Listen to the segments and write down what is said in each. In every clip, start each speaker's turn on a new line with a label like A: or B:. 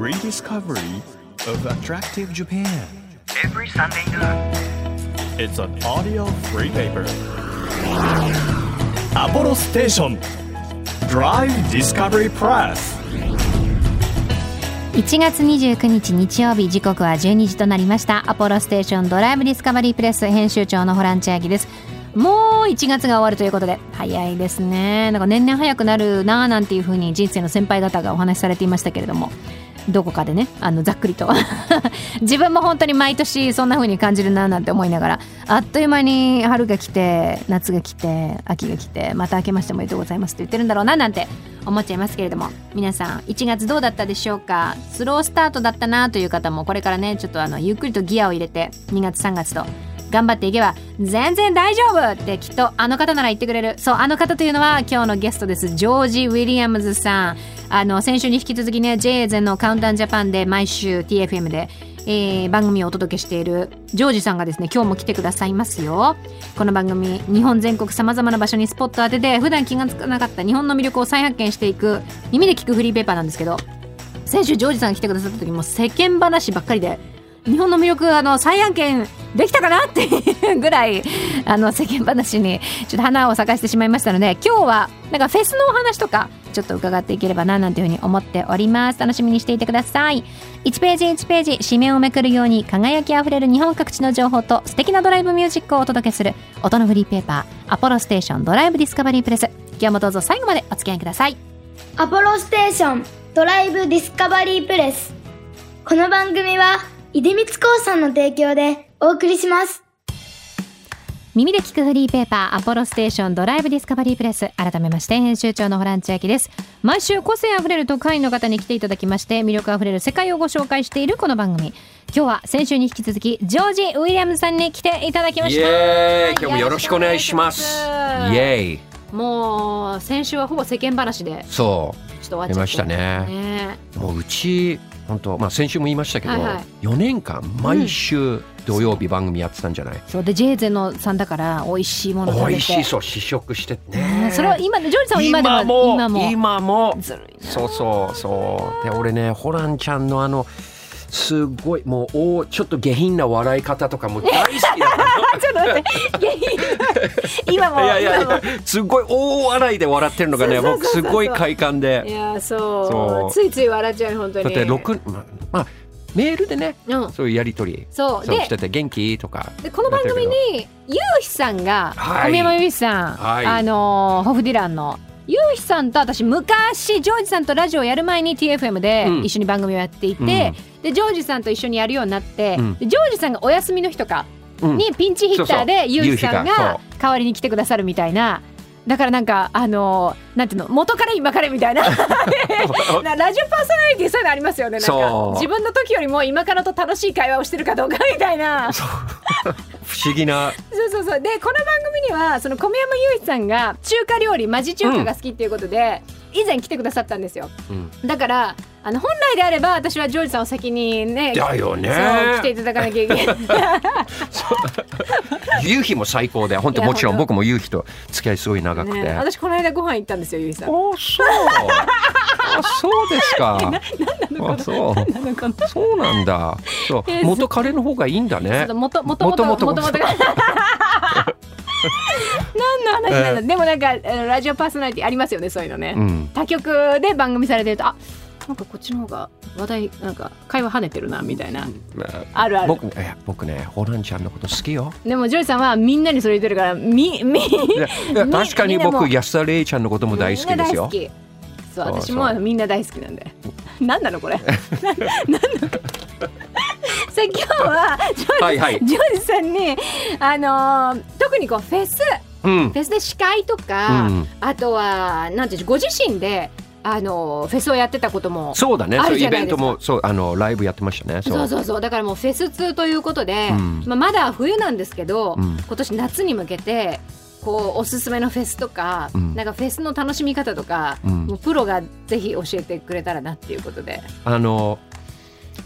A: rediscovery of attractive Japan.
B: every Sunday noon.
A: It's an audio free paper. Apollo Station Drive Discovery Press.
C: 1月29日日曜日時刻は12時となりましたアポロステーションドライブディスカバリープレス編集長のホラン千秋ですもう1月が終わるということで早いですねなんか年々早くなるなあなんていう風に人生の先輩方がお話しされていましたけれどもどこかでねあのざっくりと。自分も本当に毎年そんな風に感じるななんて思いながらあっという間に春が来て夏が来て秋が来てまた明けましておめでとうございますと言ってるんだろうななんて思っちゃいますけれども。皆さん1月どうだったでしょうか？スロースタートだったなという方もこれからねちょっとあのゆっくりとギアを入れて2月3月と頑張っていけば全然大丈夫ってきっとあの方なら言ってくれる。そうあの方というのは今日のゲストです。ジョージ・ウィリアムズさん。あの先週に引き続きね J ゼンのカウンタージャパンで毎週 TFM で、えー番組をお届けしているジョージさんがですね今日も来てくださいますよ。この番組日本全国さまざまな場所にスポット当てて普段気がつかなかった日本の魅力を再発見していく耳で聞くフリーペーパーなんですけど先週ジョージさんが来てくださった時も世間話ばっかりで日本の魅力あの再発見できたかなっていうぐらいあの世間話にちょっと花を咲かせてしまいましたので今日はなんかフェスのお話とかちょっと伺っていければななんていうふうに思っております。楽しみにしていてください。1ページ1ページ紙面をめくるように輝きあふれる日本各地の情報と素敵なドライブミュージックをお届けする音のフリーペーパーアポロステーションドライブディスカバリープレス。今日もどうぞ最後までお付き合いください。
D: アポロステーションドライブディスカバリープレス。この番組は出光興産の提供でお送りします。
C: 耳で聞くフリーペーパーアポロステーションドライブディスカバリープレス。改めまして編集長のホラン千秋です。毎週個性あふれる特派員の方に来ていただきまして魅力あふれる世界をご紹介しているこの番組。今日は先週に引き続きジョージ・ウィリアムズさんに来ていただきま
E: イ
C: した。
E: エーイ。今日もよろしくお願いします。イエーイ。
C: もう先週はほぼ世間話で
E: そ
C: ちょっと終わっ
E: ましたね。
C: ね。
E: う。もううち本当まあ先週も言いましたけど、
C: はいはい。
E: 4年間毎週土曜日番組やってたんじゃない？
C: そうでジェーゼのさんだから美味しいもの食べて。
E: 美味しいそう試食してね。
C: ね。それは今ジョージさんは今でも
E: 今も
C: 今も。
E: そうそうそう。で俺ねホランちゃんのあのすごいもうおちょっと下品な笑い方とかも大好きだ
C: ちょっと待って。今も
E: いやいやすごい大笑いで笑ってるのがね僕すごい快感
C: い
E: で
C: やそう。ついつい笑っちゃう本当に。
E: だって六ままあメールでね
C: うん。
E: そういうやり取り。
C: そう。で
E: そうしてて元気？とか。
C: でこの番組にゆうひさんが、
E: はい。
C: 小宮山ゆうひさん、
E: はい。
C: あのーホフディランのゆうひさんと私昔ジョージさんとラジオやる前に TFM で
E: うん。
C: 一緒に番組をやっていて、でジョージさんと一緒にやるようになって、
E: うん。
C: でジョージさんがお休みの日とか
E: うん。
C: にピンチヒッターでゆうひさん
E: が
C: 代わりに来てくださるみたいなだからなんかあのーなんていうの元から今からみたいな。なラジオパーソナリティそういうのありますよね。なんか自分の時よりも今からと楽しい会話をしてるかどうかみたいな。
E: 不思議な。
C: そうそうそう。でこの番組にはその米山雄一さんが中華料理マジ中華が好きっていうことで、以前来てくださったんですよ。
E: うん。
C: だからあの本来であれば私はジョージさんを先にね
E: だよね。
C: 来ていただかなきゃいけない。
E: 夕日も最高で本当もちろん僕も夕日と付き合いすごい長くて、
C: ね私この間ご飯行ったんですよ雄一さん。
E: おそう。あそうですか。あそう。そうなんだ。そう。
C: え
E: 元彼の方がいいんだね。
C: もともともともともと
E: 元々。
C: 何の話なんだ、でもなんかラジオパーソナリティありますよねそういうのね、
E: うん。
C: 他局で番組されてるとあなんかこっちの方が話題なんか会話跳ねてるなみたいな。
E: ま
C: あるある。
E: 僕いや僕ねホランちゃんのこと好きよ。
C: でもジョージさんはみんなにそれ言ってるからみみ
E: 確かに僕安田レイちゃんのことも大好きですよ。
C: みんな大好き。そう私もみんな大好きなんで。何なのこれ？な何の？さあ今日はジョージ,、
E: はいはい。
C: ジョージさんにあのー特にこうフェス。
E: うん。
C: フェスで司会とか、
E: うん。
C: あとはなんていうのご自身であのフェスをやってたことも
E: そうだね。イベントもそうあのライブやってましたね。
C: そうそうそう。だからもうフェス通ということで、
E: うん。
C: まあ、まだ冬なんですけど、
E: うん。
C: 今年夏に向けてこうおすすめのフェスとか、
E: うん。
C: なんかフェスの楽しみ方とか、
E: うん。
C: もうプロがぜひ教えてくれたらなっていうことで。
E: あの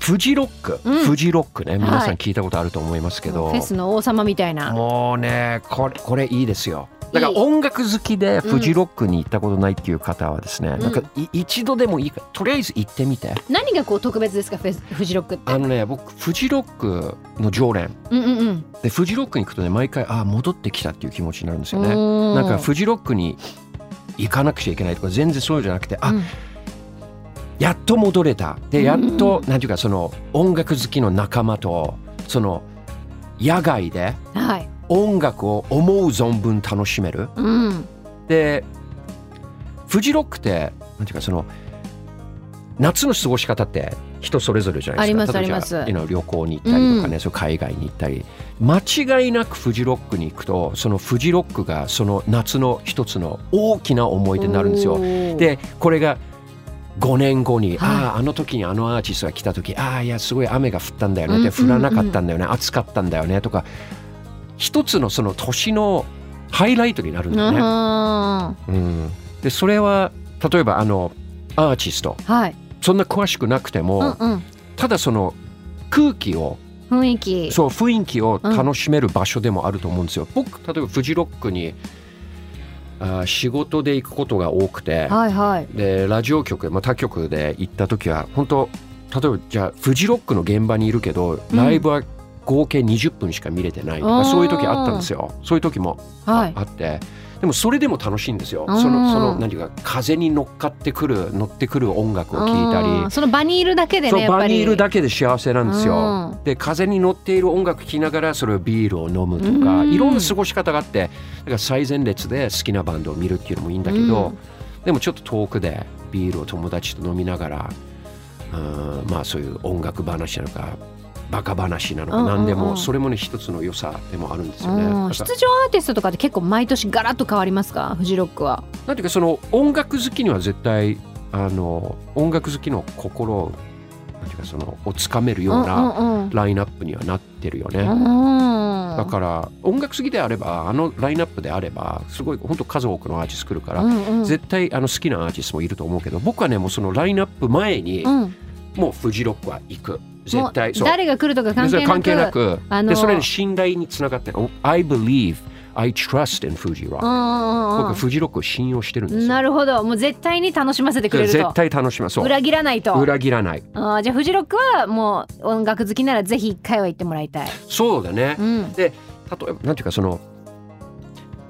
E: フジロック、
C: うん。
E: フジロックね皆さ
C: はい
E: ん聞いたことあると思いますけど、
C: フェスの王様みたいな。
E: もうねこれこれいいですよ。だから
C: いい。
E: 音楽好きでフジロックに行ったことないっていう方はですね、なんかい一度でもいいからとりあえず行ってみて。
C: 何がこう特別ですかフェスフジロックって？
E: あのね僕フジロックの常連。
C: うんうんうん。
E: でフジロックに行くとね毎回ああ戻ってきたっていう気持ちになるんですよね。なんかフジロックに行かなくちゃいけないとか全然そうじゃなくてあ、
C: うん
E: やっと戻れた。でやっと、
C: うん
E: なんていうかその音楽好きの仲間とその野外で
C: はい。
E: 音楽を思う存分楽しめる。
C: うん。
E: でフジロックってなんていうかその夏の過ごし方って人それぞれじゃないですか。
C: あります
E: 例えば
C: あります。
E: 旅行に行ったりとかね、そう海外に行ったり。間違いなくフジロックに行くとそのフジロックがその夏の一つの大きな思い出になるんですよ。でこれが5年後に、
C: はい。
E: あああの時にあのアーティストが来た時ああいやすごい雨が降ったんだよね、
C: うん
E: で降らなかったんだよね、暑かったんだよね。とか一つのその年のハイライトになるんだよね。
C: あ
E: うん、でそれは例えばあのアーティスト。
C: ーはい。
E: そんな詳しくなくても、
C: うんうん。
E: ただその空気を
C: 雰囲気。
E: そう雰囲気を楽しめる場所でもあると思うんですよ。僕例えばフジロックにあー仕事で行くことが多くて、
C: はいはい。
E: でラジオ局、まあ、他局で行った時は本当例えばじゃあフジロックの現場にいるけどライブは合計20分しか見れてないとか、そういう時あったんですよ。そういう時もあ,、
C: はい。
E: あってでもそれでも楽しいんですよ。
C: うん。
E: そのその何ていうか風に乗っかってくる乗ってくる音楽を聴いた
C: うん。
E: り
C: その場にいるだけでねやっぱり。
E: 場にいるだけで幸せなんですよ。
C: うん。
E: で風に乗っている音楽聴きながらそれをビールを飲むとか
C: うん。
E: いろんな過ごし方があってだから最前列で好きなバンドを見るっていうのもいいんだけど、
C: うん。
E: でもちょっと遠くでビールを友達と飲みながらうんまあそういう音楽話なのかバカ話なのか何でもそれもね一つの良さでもあるんですよね。
C: うん出場アーティストとかって結構毎年ガラッと変わりますか？フジロックは。
E: なんていうかその音楽好きには絶対あの音楽好きの心をなんていうかそのをつかめるようなラインナップにはなってるよね。
C: うん。
E: だから音楽好きであればあのラインナップであればすごい本当数多くのアーティスト来るから、
C: うんうん。
E: 絶対あの好きなアーティストもいると思うけど僕はねもうそのラインナップ前に、
C: うん
E: もうフジロックは行く。絶対。
C: 誰が来るとか関係なく
E: 関係なく。
C: あの
E: でそれに信頼につながってる。I believe I trust in Fuji
C: う
E: Rock、
C: んうん
E: 僕フジロックを信用してるんですよ。
C: なるほど。もう絶対に楽しませてくれると。
E: 絶対楽しみそう。
C: 裏切らないと。
E: 裏切らない。
C: あーじゃあフジロックはもう音楽好きならぜひ一回は行ってもらいたい。
E: そうだね、
C: うん。
E: で例えばなんていうかその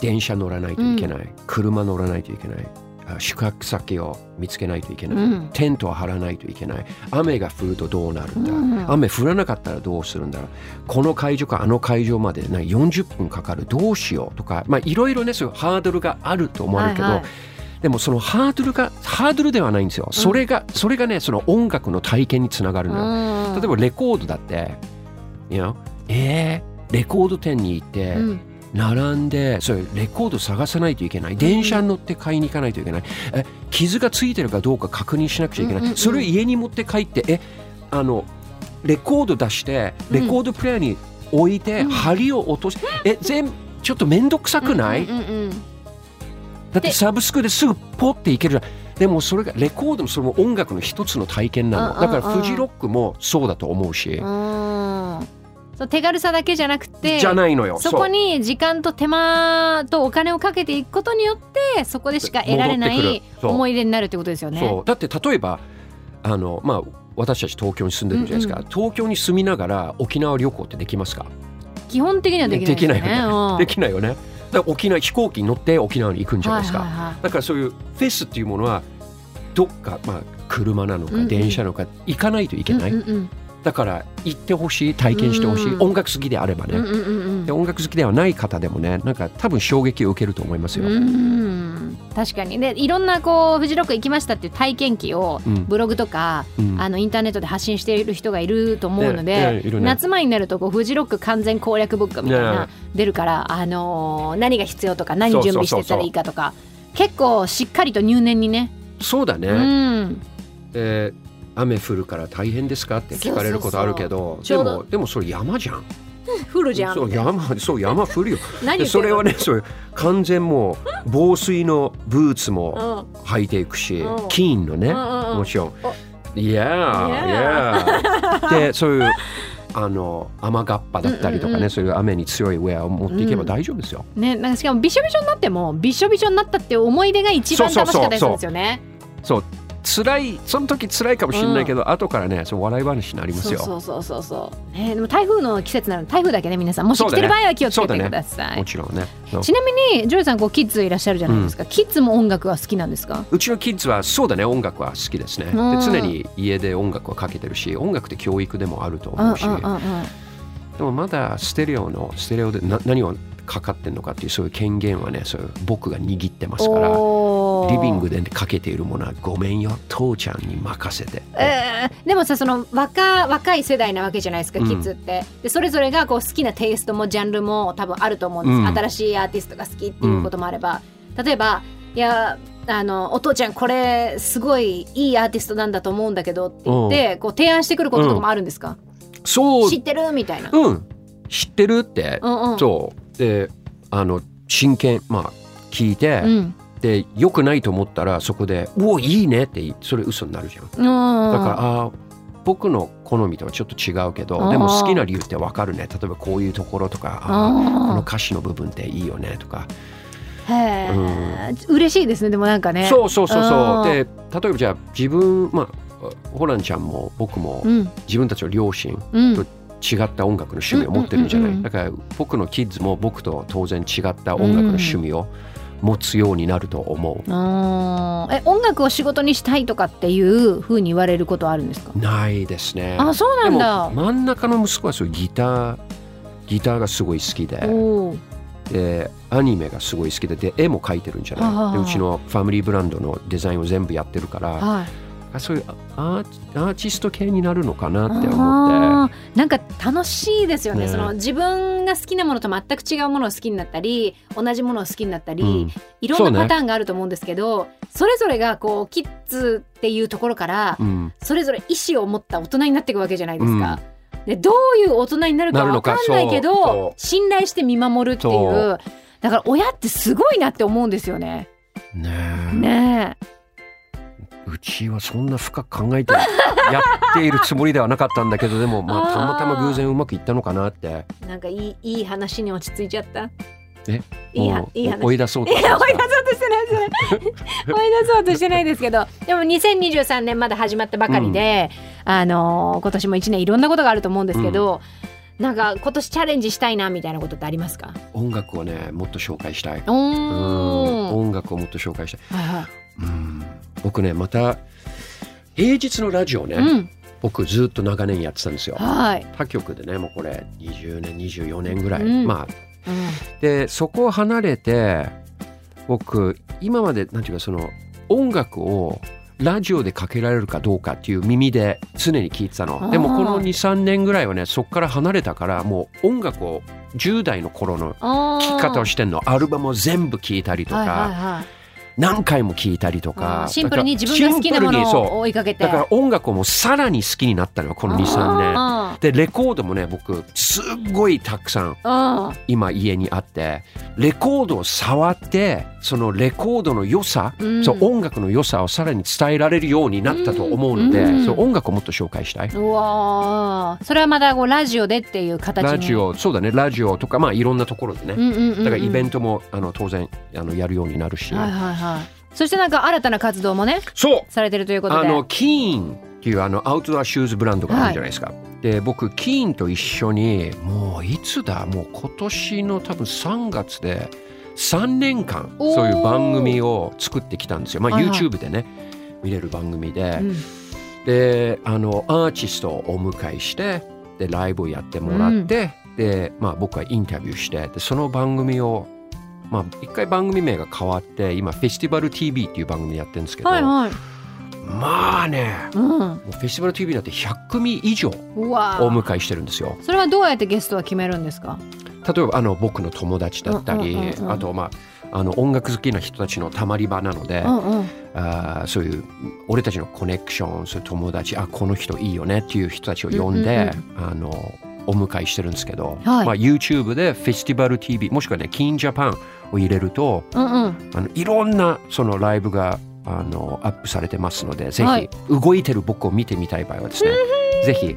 E: 電車乗らないといけない、車乗らないといけない。あ宿泊先を見つけないといけない、
C: うん。
E: テントを張らないといけない。雨が降るとどうなるんだ、
C: うん。
E: 雨降らなかったらどうするんだこの会場かあの会場までな40分かかる。どうしようとか。まあいろいろねそういうハードルがあると思われるけど、
C: はいはい。
E: でもそのハードルがハードルではないんですよ、それがそれがねその音楽の体験につながるのよ、
C: うん。
E: 例えばレコードだって、you know えー、レコード店に行って、
C: うん
E: 並んでそれレコード探さないといけない。電車に乗って買いに行かないといけない、え傷がついてるかどうか確認しなくちゃいけない、
C: うんうんうん。
E: それを家に持って帰ってえあのレコード出してレコードプレイヤーに置いて、
C: うん。
E: 針を落としえ全部ちょっと面倒くさくない、
C: うんうんうん
E: だってサブスクですぐポッていけるじゃん。でもそれがレコードもそれも音楽の一つの体験なの。だから
C: うんうんうん。
E: フジロックもそうだと思うし、
C: うんそう手軽さだけじゃなくて
E: じゃないのよ。
C: そこに時間と手間とお金をかけていくことによってそこでしか得られない思い出になるってことですよね。
E: そう。だって例えばあのまあ私たち東京に住んでるじゃないですか、
C: うん
E: 東京に住みながら沖縄旅行ってできますか？
C: 基本的にはできないですよね。
E: できないよね。
C: うん。
E: できないよね。だから沖縄飛行機に乗って沖縄に行くんじゃないですか、
C: はいはいはい。
E: だからそういうフェスっていうものはどっかまあ車なのか
C: うんうん。
E: 電車なのか行かないといけない、
C: うんうんうん
E: だから行ってほしい体験してほしい、
C: うん。
E: 音楽好きであればね、
C: うんうんうんうん。
E: で音楽好きではない方でもねなんか多分衝撃を受けると思いますよ、
C: うん。確かに。でいろんなこうフジロック行きましたっていう体験記を
E: うん。
C: ブログとか、
E: うん。
C: あのインターネットで発信している人がいると思うの
E: ね
C: で、
E: ねね。
C: 夏前になるとこうフジロック完全攻略ブックみたいな
E: ね
C: 出るから、あのー何が必要とか何準備してったらいいかとか結構しっかりと入念にね。
E: そうだね、
C: うん。
E: で雨降るから大変ですか？って聞かれることあるけどでもでもそれ山じゃん。
C: 降るじゃん。
E: そう山そう山降るよ。それはねそういう完全もう防水のブーツも
C: うん。
E: 履いていくし、
C: うん。
E: 金のね、
C: うんうんうん。
E: もちろん。
C: お。
E: Yeah, yeah. でそういうあの雨がっぱだったりとかね、
C: うんうんうん。
E: そういう雨に強いウェアを持っていけば大丈夫ですよ。
C: ね、なんかしかもびしょびしょになってもびしょびしょになったって思い出が一番楽しかったりするんですよね。
E: そう辛いその時辛いかもしれないけど、後からねそう笑い話になりますよ。
C: そうそうそうそうそう。ね、でも台風の季節なので台風だけね皆さんもし来てる場合は気をつけてください。
E: もちろんね。
C: ちなみにジョイさんこうキッズいらっしゃるじゃないですか。キッズも音楽は好きなんですか？
E: うちのキッズはそうだね音楽は好きですね。で
C: うん
E: 常に家で音楽はかけてるし音楽って教育でもあると
C: うん
E: 思うし、
C: うんうんうん。
E: でもまだステレオのステレオでな何をかかってんのかっていうそういう権限はねそういう僕が握ってますからリビングでかけているものはごめんよ父ちゃんに任せて。
C: えーでもさその若若い世代なわけじゃないですか、
E: うん。
C: キッズって。でそれぞれがこう好きなテイストもジャンルも多分あると思うんです、
E: うん。
C: 新しいアーティストが好きっていうこともあれば、例えばいやあのお父ちゃんこれすごいいいアーティストなんだと思うんだけどって言ってこう提案してくることとかもあるんですか、
E: そう。
C: 知ってる？みたいな、
E: うん。知ってるって、
C: うんうん。
E: そう。であの真剣まあ聞いて、
C: うん
E: で良くないと思ったらそこで「おいいね」ってそれ嘘になるじゃん。だ
C: うん
E: からあー僕の好みとはちょっと違うけどでも好きな理由ってわかるね。例えばこういうところとかこの歌詞の部分っていいよねとか、
C: へえ、嬉しいですねでもなんかね。
E: そうそうそうそう。で例えばじゃあ自分まあホランちゃんも僕も
C: うん。
E: 自分たちの両親
C: うん。
E: と違った音楽の趣味を持ってるんじゃない、
C: うんうんうんうん
E: だから僕のキッズも僕と当然違った音楽の趣味を持つようになると思う、
C: え音楽を仕事にしたいとかっていうふうに言われることはあるんですか？
E: ないですね。
C: あそうなんだ。
E: 真ん中の息子はそうギターギターがすごい好きで。でアニメがすごい好きでで絵も描いてるんじゃない？でうちのファミリーブランドのデザインを全部やってるから
C: はい
E: あそういうアーアーティスト系になるのかなって思って。
C: なんか楽しいですよね。
E: ね。
C: その自分が好きなものと全く違うものを好きになったり同じものを好きになったり、
E: うん。
C: いろんなパターンがあると思うんですけどそ,、れぞれがこうキッズっていうところから、
E: うん。
C: それぞれ意思を持った大人になっていくわけじゃないですか。でどういう大人になるか
E: なるのか。
C: わかんないけど
E: う。
C: 信頼して見守るってい
E: そう。
C: だから親ってすごいなって思うんですよね。
E: ねえ。
C: ね
E: うちはそんな深く考えてやっているつもりではなかったんだけどでもまあたまたま偶然うまくいったのかなって。
C: えなんかいいいい話に落ち着いちゃった。
E: え？
C: いいいい話。
E: 追い出そうと
C: 追い出そうとしてないです。追い出そうとしてないですけどでも2023年まだ始まったばかりで、あのー今年も1年いろんなことがあると思うんですけど、なんか今年チャレンジしたいなみたいなことってありますか？
E: 音楽をねもっと紹介したい。音楽をもっと紹介したい。
C: はいはい。
E: うん僕ねまた平日のラジオね、
C: うん。
E: 僕ずっと長年やってたんですよ。
C: はい、
E: 他局でねもうこれ20年24年ぐらい、
C: うん。
E: まあ
C: うん。
E: でそこを離れて僕今までなんていうかその音楽をラジオでかけられるかどうかっていう耳で常に聞いてたの。でもこの23年ぐらいはねそこから離れたからもう音楽を10代の頃の聴き方をしてんの。アルバムを全部聴いたりとか、
C: はいはいはい
E: 何回も聴いたりと
C: あ
E: か
C: ーシンプルに自分が好きなものを追いかけて。
E: だから音楽をもうさらに好きになったのよこの23年。
C: あ
E: でレコードもね僕すっごいたくさん今家にあってレコードを触ってそのレコードの良さ、
C: うん。
E: そう音楽の良さをさらに伝えられるようになったと思うので、
C: うん。
E: そう音楽をもっと紹介したい。
C: うわー。それはまたこうラジオでっていう形に？
E: ラジオそうだね。ラジオとかまあいろんなところでね、
C: うんうんうんうん。
E: だからイベントもあの当然あのやるようになるし、
C: はいはいはい。そしてなんか新たな活動もね
E: そう。
C: されてるということで。
E: あのキーンっていうあのアウトドアシューズブランドがあるじゃないですか。で僕キーンと一緒にもういつだもう今年の多分3月で3年間そういう番組を作ってきたんですよ。まあ、
C: はいはい。
E: YouTube でね見れる番組で、
C: うん。
E: であのアーティストをお迎えしてでライブをやってもらって、で、まあ、僕はインタビューしてでその番組をまあ一回番組名が変わって今フェスティバル TV っていう番組やってるんですけど、
C: はいはい
E: まあね
C: うん。
E: もうフェスティバル TV だって100組以上お迎えしてるんですよ。
C: それはどうやってゲストは決めるんですか？
E: 例えばあの僕の友達だったり、
C: うんうんうんうん。
E: あとまああの音楽好きな人たちのたまり場なので、
C: うんうん。
E: あーそういう俺たちのコネクションそういう友達あこの人いいよねっていう人たちを呼んで、あのお迎えしてるんですけど、
C: はい。
E: まあ、YouTube でフェスティバル TV もしくはね Keen Japan を入れると
C: うんうん。
E: あのいろんなそのライブがあのアップされてますのでぜ
C: はい。
E: ひ動いてる僕を見てみたい場合はですね、ぜひ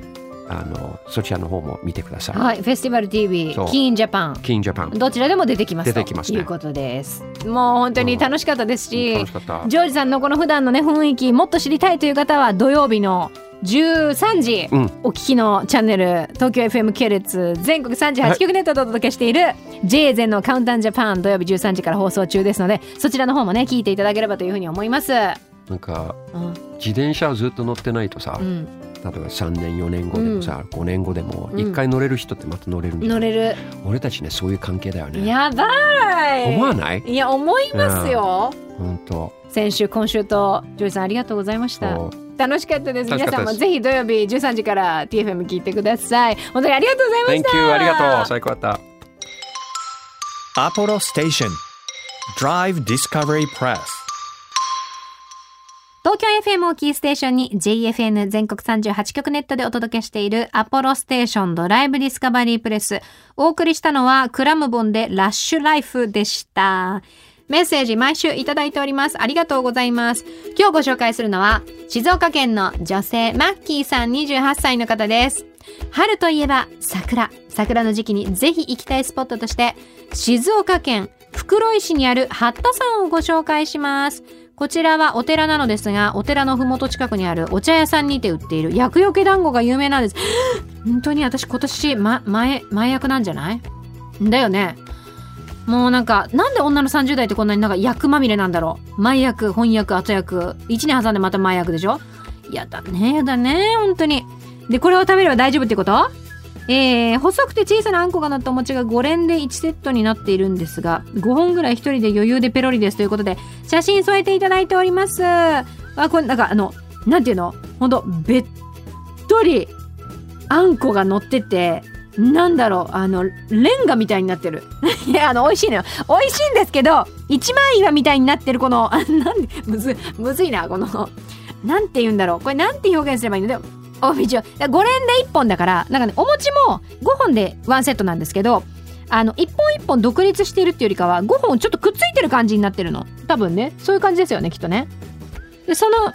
E: あのそちらの方も見てください。
C: はい、フェスティバル TV キーンジャパン
E: キーンジャパン
C: どちらでも出てきます
E: 出てきますね。
C: ということです。もう本当に楽しかったですし、
E: 楽しかった。
C: ジョージさんのこの普段のね雰囲気もっと知りたいという方は土曜日の13時、
E: うん。
C: お聞きのチャンネル東京 FM 系列全国38局ネットでお届けしている J ゼンのカウンタージャパン土曜日13時から放送中ですのでそちらの方もね聞いていただければというふうに思います。
E: なんか
C: うん。
E: 自転車をずっと乗ってないとさ、
C: うん、
E: 例えば3年4年後でもさ、5年後でも
C: うん
E: 一回乗れる人ってまた乗れるんだよ、
C: 乗れる
E: 俺たちねそういう関係だよね。
C: やばい
E: 思わない？
C: いや思いますよ。
E: 本当。
C: 先週今週とジョージさんありがとうございました。楽しかったです。皆さんもぜひ土曜日13時から TFM 聞いてください。本当にありがとうございま
E: Thank
C: した
E: you ありがとう最高だった。
A: Apollo Station Drive Discovery Press
C: 東京 FM をキーステーションに JFN 全国38局ネットでお届けしているアポロステーションドライブディスカバリープレス。お送りしたのはクラムボンでラッシュライフでした。メッセージ毎週いただいております。ありがとうございます。今日ご紹介するのは静岡県の女性マッキーさん28歳の方です。春といえば桜。桜の時期にぜひ行きたいスポットとして静岡県袋井市にある八田山をご紹介します。こちらはお寺なのですが、お寺のふもと近くにあるお茶屋さんにて売っている厄除け団子が有名なんです。本当に私今年、ま、前、前役なんじゃない？だよね。もうなんか、なんで女の30代ってこんなになんか役まみれなんだろう？前役、翻訳、後役。1年挟んでまた前役でしょ？やだね、やだね、本当に。で、これを食べれば大丈夫ってこと？えー、細くて小さなあんこが乗ったお餅が5連で1セットになっているんですが、5本ぐらい1人で余裕でペロリですということで、写真添えていただいております。あ、これなんかあの、なんていうの？ほんと、べっとり、あんこが乗ってて、なんだろう、あの、レンガみたいになってる。いや、あの、美味しいのよ。美味しいんですけど、一枚岩みたいになってるこの、あ なんで、むず、むずいな、この、なんて言うんだろう？これなんて表現すればいいの？でも、お一応、5連で1本だから、なんかね、お餅も5本で1セットなんですけど、あの、1本1本独立しているっていうよりかは、5本ちょっとくっついてる感じになってるの。多分ね。そういう感じですよね、きっとね。で、その、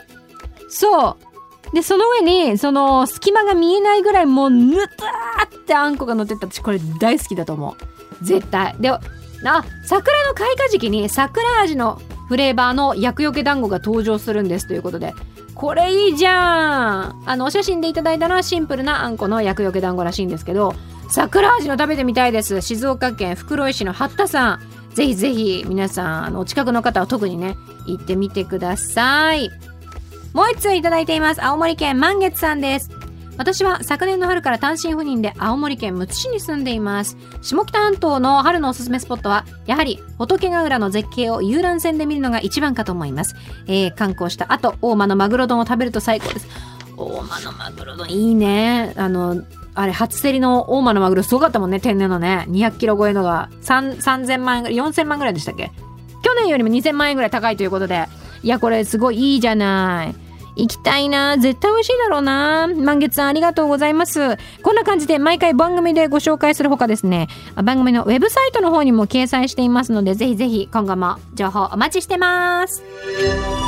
C: そう。で、その上に、その、隙間が見えないぐらい、もう、ぬたってあんこが乗ってた私、これ大好きだと思う。絶対。で、あ、桜の開花時期に桜味のフレーバーの厄除け団子が登場するんですということで、これいいじゃんあの、お写真でいただいたのはシンプルなあんこの厄よけ団子らしいんですけど、桜味の食べてみたいです。静岡県袋井市の八田さん。ぜひぜひ皆さん、あの、お近くの方は特にね、行ってみてください。もう一通いただいています。青森県満月さんです。私は昨年の春から単身赴任で青森県むつ市に住んでいます。下北半島の春のおすすめスポットは、やはり仏ヶ浦の絶景を遊覧船で見るのが一番かと思います。えー観光した後、大間のマグロ丼を食べると最高です。大間のマグロ丼いいね。あの、あれ、初競りの大間のマグロすごかったもんね、天然のね。200キロ超えのが、3000万円ぐらい、4000万ぐらいでしたっけ？去年よりも2000万円ぐらい高いということで、いや、これすごいいいじゃない。行きたいな絶対美味しいだろうな満月さんありがとうございます。こんな感じで毎回番組でご紹介するほかですね、番組のウェブサイトの方にも掲載していますので、ぜひぜひ今後も情報お待ちしてます。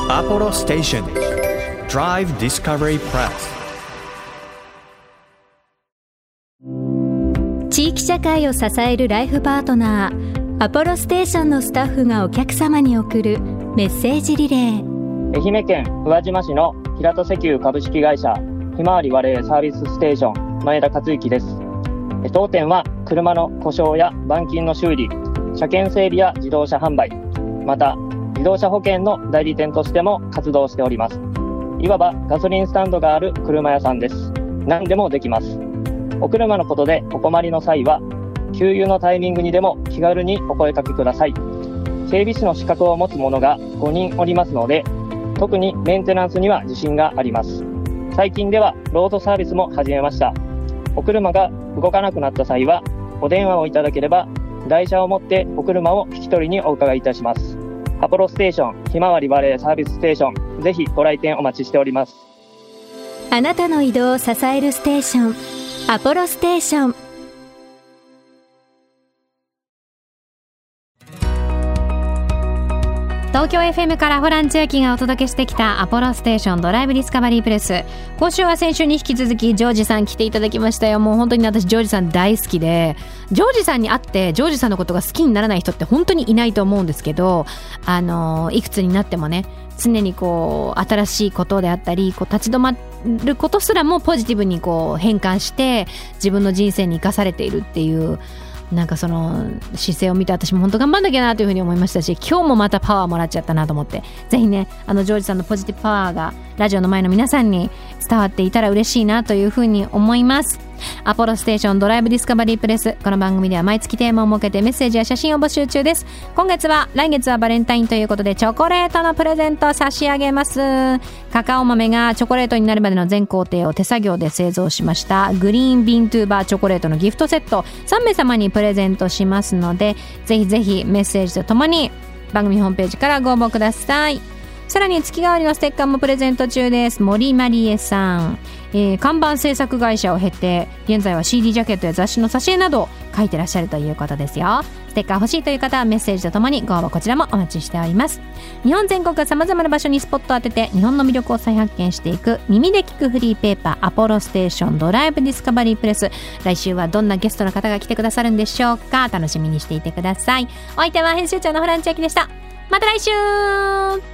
A: Apollo Station Drive Discovery Press
F: 地域社会を支えるライフパートナーアポロステーションのスタッフがお客様に送るメッセージリレー
G: 愛媛県宇和島市の平戸石油株式会社ひまわり割れサービスステーション前田克之です。当店は車の故障や板金の修理車検整備や自動車販売また自動車保険の代理店としても活動しております。いわばガソリンスタンドがある車屋さんです。何でもできます。お車のことでお困りの際は給油のタイミングにでも気軽にお声かけください。整備士の資格を持つ者が5人おりますので特にメンテナンスには自信があります。最近ではロードサービスも始めました。お車が動かなくなった際はお電話をいただければ台車を持ってお車を引き取りにお伺いいたします。アポロステーションひまわりバレーサービスステーションぜひご来店お待ちしております。
F: あなたの移動を支えるステーションアポロステーション。
C: 東京 FM からホラン千秋がお届けしてきたアポロステーションドライブディスカバリープレス今週は先週に引き続きジョージさん来ていただきましたよ。もう本当に私ジョージさん大好きで。ジョージさんに会ってジョージさんのことが好きにならない人って本当にいないと思うんですけどあのいくつになってもね常にこう新しいことであったりこう立ち止まることすらもポジティブにこう変換して自分の人生に生かされているっていうなんかその姿勢を見て私も本当頑張んなきゃなというふうに思いましたし今日もまたパワーもらっちゃったなと思ってぜひねあのジョージさんのポジティブパワーがラジオの前の皆さんに伝わっていたら嬉しいなというふうに思います。アポロステーションドライブディスカバリープレスこの番組では毎月テーマを設けてメッセージや写真を募集中です。今月は来月はバレンタインということでチョコレートのプレゼントを差し上げます。カカオ豆がチョコレートになるまでの全工程を手作業で製造しました。グリーンビントゥーバーチョコレートのギフトセット。3名様にプレゼントしますのでぜひぜひメッセージとともに番組ホームページからご応募ください。さらに月替わりのステッカーもプレゼント中です。森まりえさん、えー看板制作会社を経て現在は CD ジャケットや雑誌の挿絵など書いてらっしゃるということですよ。ステッカー欲しいという方はメッセージとともにご応募こちらもお待ちしております。日本全国さまざまな場所にスポットを当てて日本の魅力を再発見していく耳で聞くフリーペーパーアポロステーションドライブディスカバリープレス。来週はどんなゲストの方が来てくださるんでしょうか楽しみにしてい。てくださいお相手は編集長のホラン千秋でした。また来週。